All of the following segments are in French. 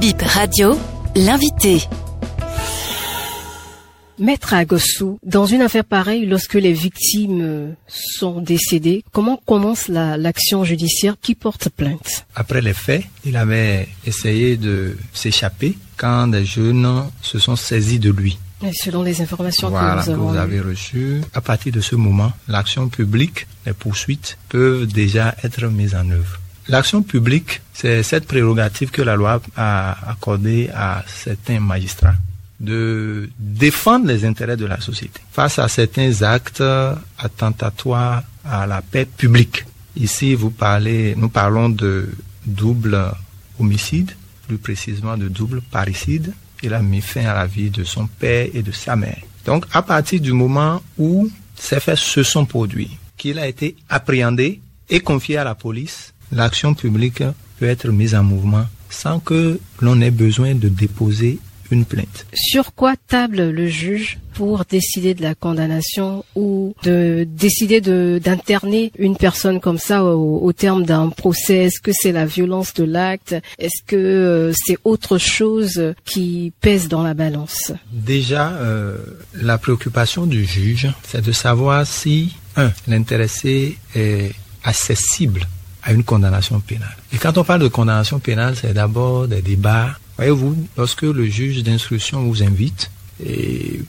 Bip Radio, l'invité. Maître Agossou, dans une affaire pareille, lorsque les victimes euh, sont décédées, comment commence la- l'action judiciaire qui porte plainte? Après les faits, il avait essayé de s'échapper quand des jeunes se sont saisis de lui. Et Selon les informations Voilà, que que nous avons vous avez reçues. À partir de ce moment, l'action publique, les poursuites peuvent déjà être mises en œuvre. L'action publique, c'est cette prérogative que la loi a accordée à certains magistrats de défendre les intérêts de la société face à certains actes attentatoires à la paix publique. Ici, vous parlez, nous parlons de double homicide, plus précisément de double parricide. Il a mis fin à la vie de son père et de sa mère. Donc, à partir du moment où ces faits se sont produits, qu'il a été appréhendé et confié à la police, l'action publique peut être mise en mouvement sans que l'on ait besoin de déposer une plainte. Sur quoi table le juge pour décider de la condamnation ou de décider de d'interner une personne comme ça au, au terme d'un procès? Est-ce que c'est la violence de l'acte? Est-ce que euh, c'est autre chose qui pèse dans la balance? Déjà, euh, la préoccupation du juge, c'est de savoir si, un, l'intéressé est accessible à une condamnation pénale. Et quand on parle de condamnation pénale, c'est d'abord des débats. Voyez-vous, lorsque le juge d'instruction vous invite et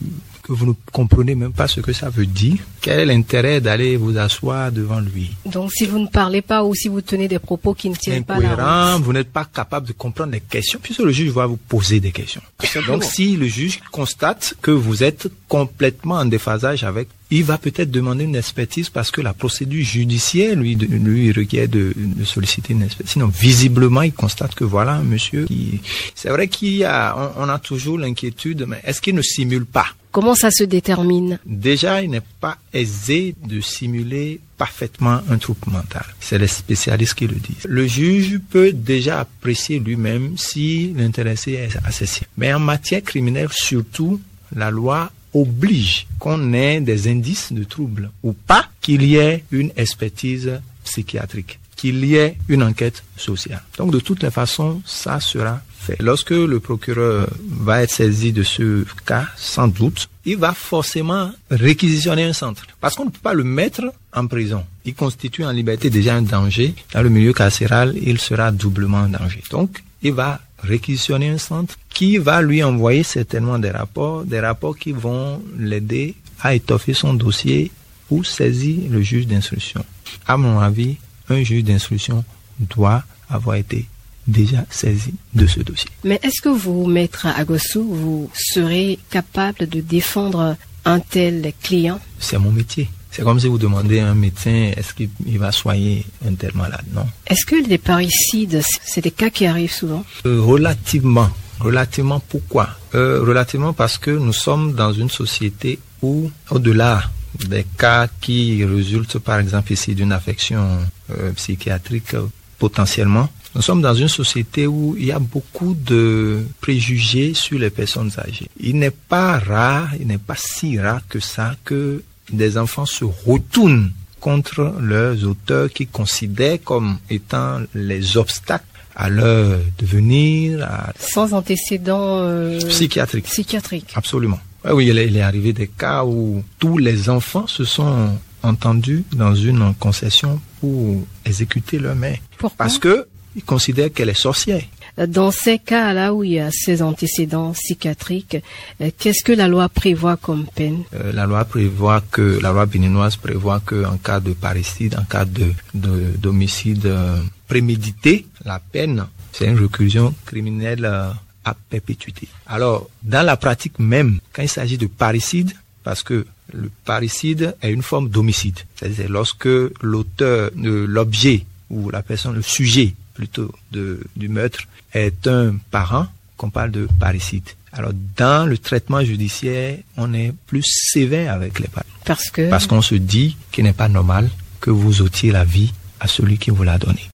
que vous ne comprenez même pas ce que ça veut dire, quel est l'intérêt d'aller vous asseoir devant lui? Donc si vous ne parlez pas ou si vous tenez des propos qui ne tiennent pas la route. vous n'êtes pas capable de comprendre les questions, puisque le juge va vous poser des questions. Donc si le juge constate que vous êtes complètement en déphasage avec, il va peut-être demander une expertise parce que la procédure judiciaire lui, de- lui requiert de, de solliciter une expertise. Sinon, visiblement, il constate que voilà un monsieur qui... C'est vrai qu'il y a, on, on a toujours l'inquiétude, mais est-ce qu'il ne simule pas? Comment ça se détermine? Déjà, il n'est pas aisé de simuler parfaitement un trouble mental. C'est les spécialistes qui le disent. Le juge peut déjà apprécier lui-même si l'intéressé est accessible. Mais en matière criminelle, surtout, la loi oblige qu'on ait des indices de trouble ou pas qu'il y ait une expertise psychiatrique, qu'il y ait une enquête sociale. Donc de toutes les façons, ça sera fait. Lorsque le procureur va être saisi de ce cas, sans doute, il va forcément réquisitionner un centre. Parce qu'on ne peut pas le mettre en prison. Il constitue en liberté déjà un danger. Dans le milieu carcéral, il sera doublement en danger. Donc, il va réquisitionner un centre qui va lui envoyer certainement des rapports, des rapports qui vont l'aider à étoffer son dossier ou saisir le juge d'instruction. À mon avis, un juge d'instruction doit avoir été déjà saisi de ce dossier. Mais est-ce que vous, maître Agossou, vous serez capable de défendre un tel client? C'est mon métier. C'est comme si vous demandez à un médecin est-ce qu'il il va soigner un tel malade? Non. Est-ce que les parricides, c'est des cas qui arrivent souvent? Euh, relativement. Relativement pourquoi? Euh, Relativement parce que nous sommes dans une société où, au-delà des cas qui résultent par exemple ici d'une affection euh, psychiatrique potentiellement, nous sommes dans une société où il y a beaucoup de préjugés sur les personnes âgées. Il n'est pas rare, il n'est pas si rare que ça que des enfants se retournent contre leurs auteurs qui considèrent comme étant les obstacles à leur devenir à Sans antécédents euh, psychiatrique. Absolument. Oui, il est, arrivé des cas où tous les enfants se sont entendus dans une concession pour exécuter leur mère. Pourquoi? Parce que ils considèrent qu'elle est sorcière. Dans ces cas-là où il y a ces antécédents psychiatriques, euh, qu'est-ce que la loi prévoit comme peine? Euh, la loi prévoit que la loi béninoise prévoit que en cas de parricide, en cas de de- d'homicide euh, prémédité, la peine c'est une réclusion criminelle euh, à perpétuité. Alors dans la pratique même, quand il s'agit de parricide, parce que le parricide est une forme d'homicide, c'est-à-dire lorsque l'auteur, de l'objet ou la personne, le sujet plutôt de, du meurtre est un parent, qu'on parle de parricide. Alors, dans le traitement judiciaire, on est plus sévère avec les parents. Parce que Parce qu'on se dit qu'il n'est pas normal que vous ôtiez la vie à celui qui vous l'a donné.